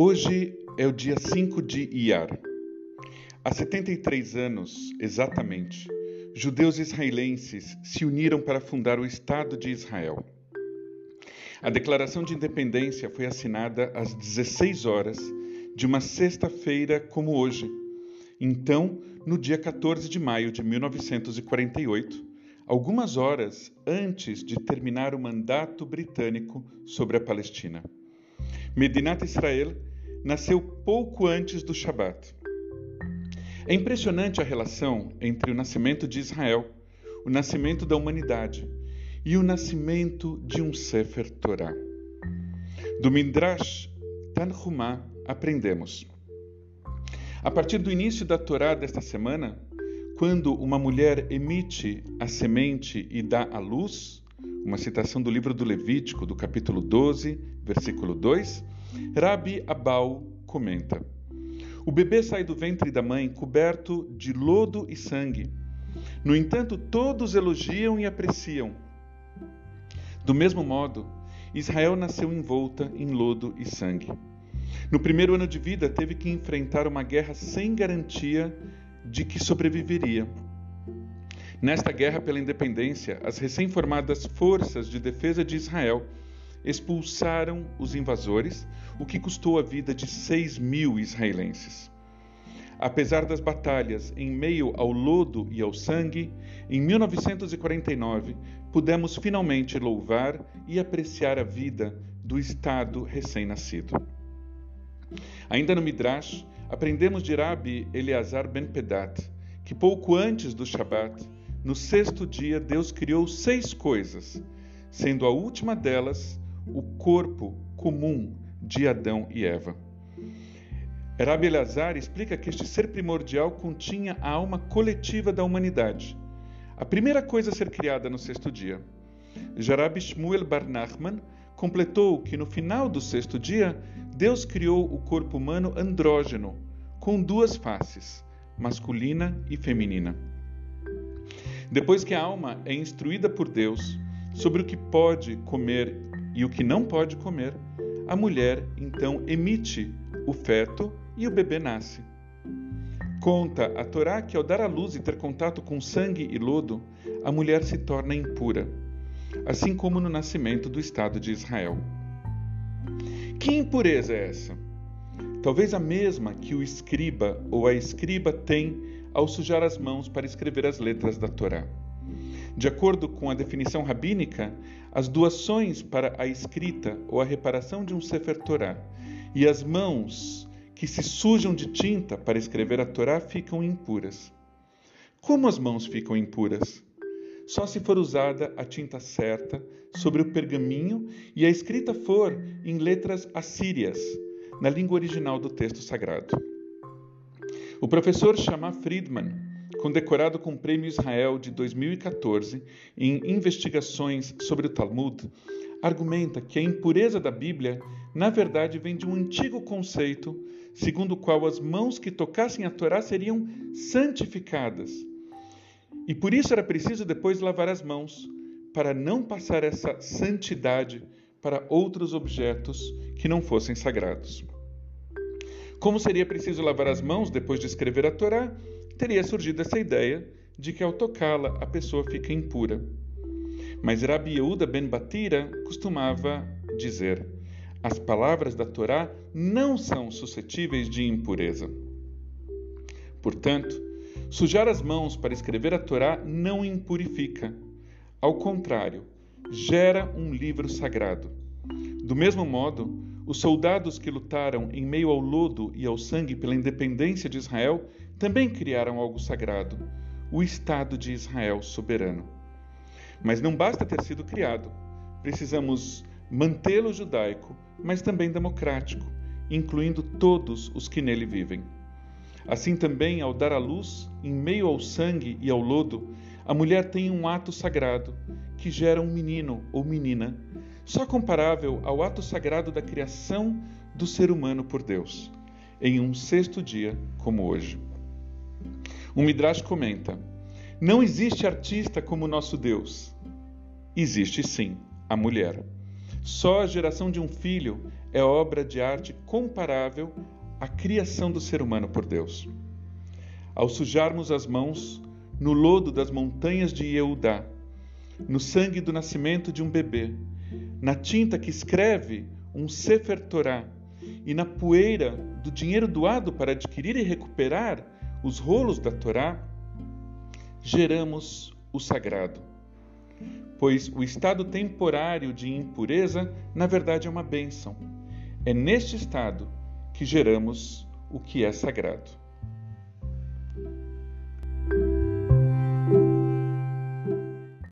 Hoje é o dia 5 de Iyar. Há 73 anos, exatamente, judeus israelenses se uniram para fundar o Estado de Israel. A Declaração de Independência foi assinada às 16 horas de uma sexta-feira como hoje. Então, no dia 14 de maio de 1948, algumas horas antes de terminar o mandato britânico sobre a Palestina. Medinat Israel nasceu pouco antes do Shabat. É impressionante a relação entre o nascimento de Israel, o nascimento da humanidade e o nascimento de um Sefer Torah. Do Midrash Tanhumá aprendemos. A partir do início da Torá desta semana, quando uma mulher emite a semente e dá a luz, uma citação do livro do Levítico, do capítulo 12, versículo 2, Rabi Abau comenta: O bebê sai do ventre da mãe coberto de lodo e sangue. No entanto, todos elogiam e apreciam. Do mesmo modo, Israel nasceu envolta em lodo e sangue. No primeiro ano de vida, teve que enfrentar uma guerra sem garantia de que sobreviveria. Nesta guerra pela independência, as recém-formadas forças de defesa de Israel expulsaram os invasores, o que custou a vida de 6 mil israelenses. Apesar das batalhas em meio ao lodo e ao sangue, em 1949 pudemos finalmente louvar e apreciar a vida do Estado recém-nascido. Ainda no Midrash, aprendemos de Rabi Eleazar ben Pedat que pouco antes do Shabat, no sexto dia, Deus criou seis coisas, sendo a última delas o corpo comum de Adão e Eva. Rabi Eleazar explica que este ser primordial continha a alma coletiva da humanidade, a primeira coisa a ser criada no sexto dia. Jarabi Shmuel Bar Nachman completou que no final do sexto dia, Deus criou o corpo humano andrógeno, com duas faces, masculina e feminina. Depois que a alma é instruída por Deus sobre o que pode comer e o que não pode comer, a mulher então emite o feto e o bebê nasce. Conta a Torá que ao dar à luz e ter contato com sangue e lodo, a mulher se torna impura assim como no nascimento do Estado de Israel. Que impureza é essa? Talvez a mesma que o escriba ou a escriba tem ao sujar as mãos para escrever as letras da Torá. De acordo com a definição rabínica, as doações para a escrita ou a reparação de um Sefer Torá e as mãos que se sujam de tinta para escrever a Torá ficam impuras. Como as mãos ficam impuras? só se for usada a tinta certa sobre o pergaminho e a escrita for em letras assírias, na língua original do texto sagrado. O professor Shama Friedman, condecorado com o Prêmio Israel de 2014 em investigações sobre o Talmud, argumenta que a impureza da Bíblia, na verdade, vem de um antigo conceito segundo o qual as mãos que tocassem a Torá seriam santificadas e por isso era preciso depois lavar as mãos, para não passar essa santidade para outros objetos que não fossem sagrados. Como seria preciso lavar as mãos depois de escrever a Torá, teria surgido essa ideia de que ao tocá-la a pessoa fica impura. Mas Rabi Yehuda ben Batira costumava dizer: as palavras da Torá não são suscetíveis de impureza. Portanto, Sujar as mãos para escrever a Torá não impurifica. Ao contrário, gera um livro sagrado. Do mesmo modo, os soldados que lutaram em meio ao lodo e ao sangue pela independência de Israel também criaram algo sagrado, o Estado de Israel soberano. Mas não basta ter sido criado, precisamos mantê-lo judaico, mas também democrático, incluindo todos os que nele vivem. Assim também, ao dar à luz, em meio ao sangue e ao lodo, a mulher tem um ato sagrado que gera um menino ou menina, só comparável ao ato sagrado da criação do ser humano por Deus, em um sexto dia como hoje. O Midrash comenta: Não existe artista como nosso Deus. Existe sim a mulher. Só a geração de um filho é obra de arte comparável à criação do ser humano por Deus. Ao sujarmos as mãos no lodo das montanhas de Eudá, no sangue do nascimento de um bebê, na tinta que escreve um Sefer Torah e na poeira do dinheiro doado para adquirir e recuperar os rolos da Torá, geramos o sagrado. Pois o estado temporário de impureza, na verdade, é uma bênção. É neste estado que geramos o que é sagrado.